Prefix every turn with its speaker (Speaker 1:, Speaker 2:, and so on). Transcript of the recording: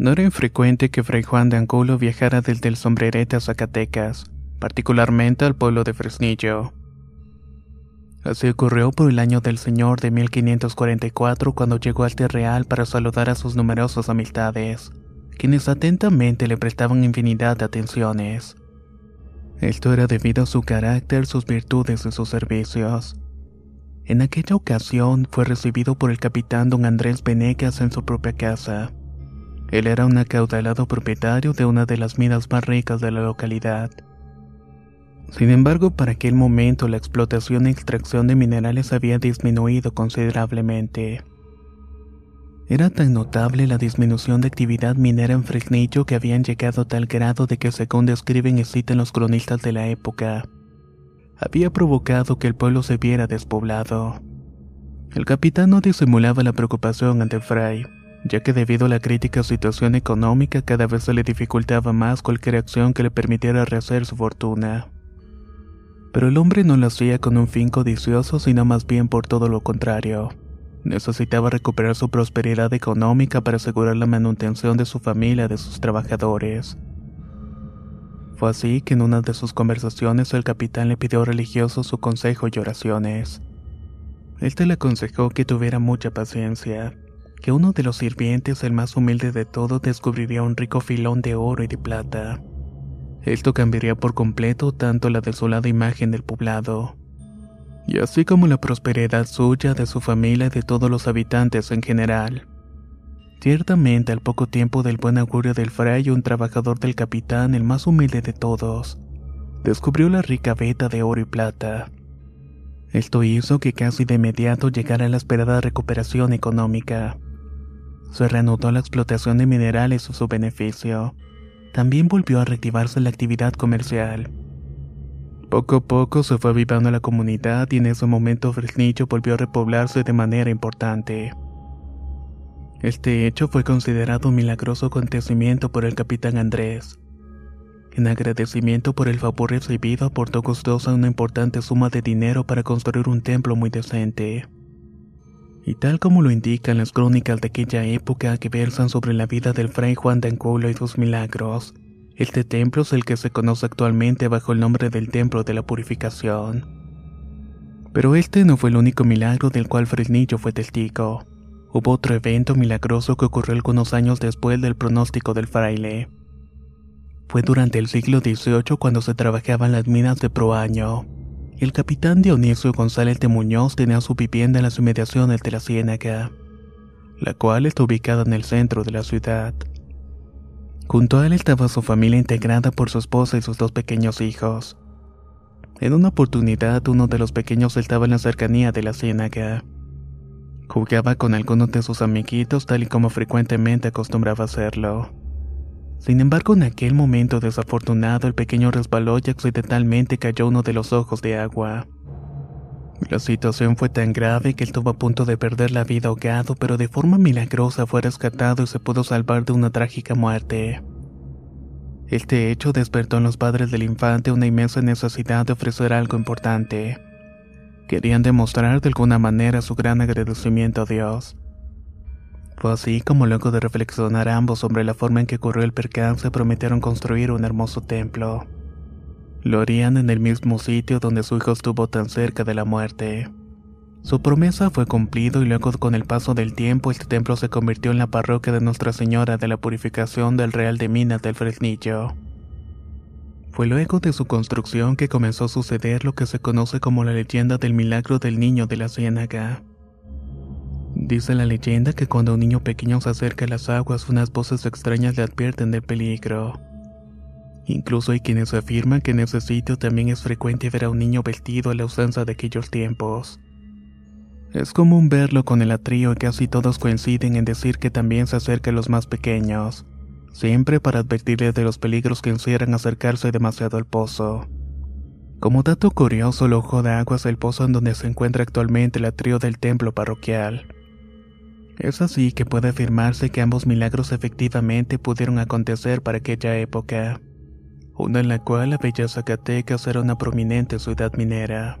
Speaker 1: No era infrecuente que Fray Juan de Angulo viajara desde el sombrerete a Zacatecas, particularmente al pueblo de Fresnillo. Así ocurrió por el año del Señor de 1544 cuando llegó al Real para saludar a sus numerosas amistades, quienes atentamente le prestaban infinidad de atenciones. Esto era debido a su carácter, sus virtudes y sus servicios. En aquella ocasión fue recibido por el capitán don Andrés Venegas en su propia casa. Él era un acaudalado propietario de una de las minas más ricas de la localidad. Sin embargo, para aquel momento la explotación y extracción de minerales había disminuido considerablemente. Era tan notable la disminución de actividad minera en Fresnillo que habían llegado a tal grado de que según describen y citan los cronistas de la época, había provocado que el pueblo se viera despoblado. El capitán no disimulaba la preocupación ante Fray, ya que debido a la crítica situación económica cada vez se le dificultaba más cualquier acción que le permitiera rehacer su fortuna. Pero el hombre no lo hacía con un fin codicioso, sino más bien por todo lo contrario. Necesitaba recuperar su prosperidad económica para asegurar la manutención de su familia de sus trabajadores. Fue así que en una de sus conversaciones el capitán le pidió religioso su consejo y oraciones. Este le aconsejó que tuviera mucha paciencia, que uno de los sirvientes, el más humilde de todos, descubriría un rico filón de oro y de plata. Esto cambiaría por completo tanto la desolada imagen del poblado, y así como la prosperidad suya, de su familia y de todos los habitantes en general. Ciertamente, al poco tiempo del buen augurio del fray, un trabajador del capitán, el más humilde de todos, descubrió la rica veta de oro y plata. Esto hizo que casi de inmediato llegara la esperada recuperación económica. Se reanudó la explotación de minerales a su beneficio. También volvió a reactivarse la actividad comercial. Poco a poco se fue avivando la comunidad y en ese momento Fresnillo volvió a repoblarse de manera importante. Este hecho fue considerado un milagroso acontecimiento por el capitán Andrés. En agradecimiento por el favor recibido aportó gustosa una importante suma de dinero para construir un templo muy decente. Y tal como lo indican las crónicas de aquella época que versan sobre la vida del fray Juan de Angulo y sus milagros, este templo es el que se conoce actualmente bajo el nombre del Templo de la Purificación. Pero este no fue el único milagro del cual Fresnillo fue testigo. Hubo otro evento milagroso que ocurrió algunos años después del pronóstico del fraile. Fue durante el siglo XVIII cuando se trabajaban las minas de Proaño. El capitán Dionisio González de Muñoz tenía su vivienda en las inmediaciones de la Ciénaga, la cual está ubicada en el centro de la ciudad. Junto a él estaba su familia integrada por su esposa y sus dos pequeños hijos. En una oportunidad, uno de los pequeños estaba en la cercanía de la ciénaga. Jugaba con algunos de sus amiguitos tal y como frecuentemente acostumbraba hacerlo. Sin embargo, en aquel momento desafortunado, el pequeño resbaló y accidentalmente cayó uno de los ojos de agua. La situación fue tan grave que él estuvo a punto de perder la vida ahogado, pero de forma milagrosa fue rescatado y se pudo salvar de una trágica muerte. Este hecho despertó en los padres del infante una inmensa necesidad de ofrecer algo importante Querían demostrar de alguna manera su gran agradecimiento a Dios. Fue así como luego de reflexionar ambos sobre la forma en que ocurrió el percance prometieron construir un hermoso templo. Lo harían en el mismo sitio donde su hijo estuvo tan cerca de la muerte. Su promesa fue cumplido y luego con el paso del tiempo este templo se convirtió en la parroquia de Nuestra Señora de la Purificación del Real de Minas del Fresnillo. Fue luego de su construcción que comenzó a suceder lo que se conoce como la leyenda del milagro del niño de la ciénaga. Dice la leyenda que cuando un niño pequeño se acerca a las aguas unas voces extrañas le advierten del peligro. Incluso hay quienes afirman que en ese sitio también es frecuente ver a un niño vestido a la usanza de aquellos tiempos. Es común verlo con el atrío y casi todos coinciden en decir que también se acerca a los más pequeños siempre para advertirles de los peligros que encierran acercarse demasiado al pozo. Como dato curioso, el ojo de agua es el pozo en donde se encuentra actualmente el atrio del templo parroquial. Es así que puede afirmarse que ambos milagros efectivamente pudieron acontecer para aquella época, una en la cual la bella Zacatecas era una prominente ciudad minera.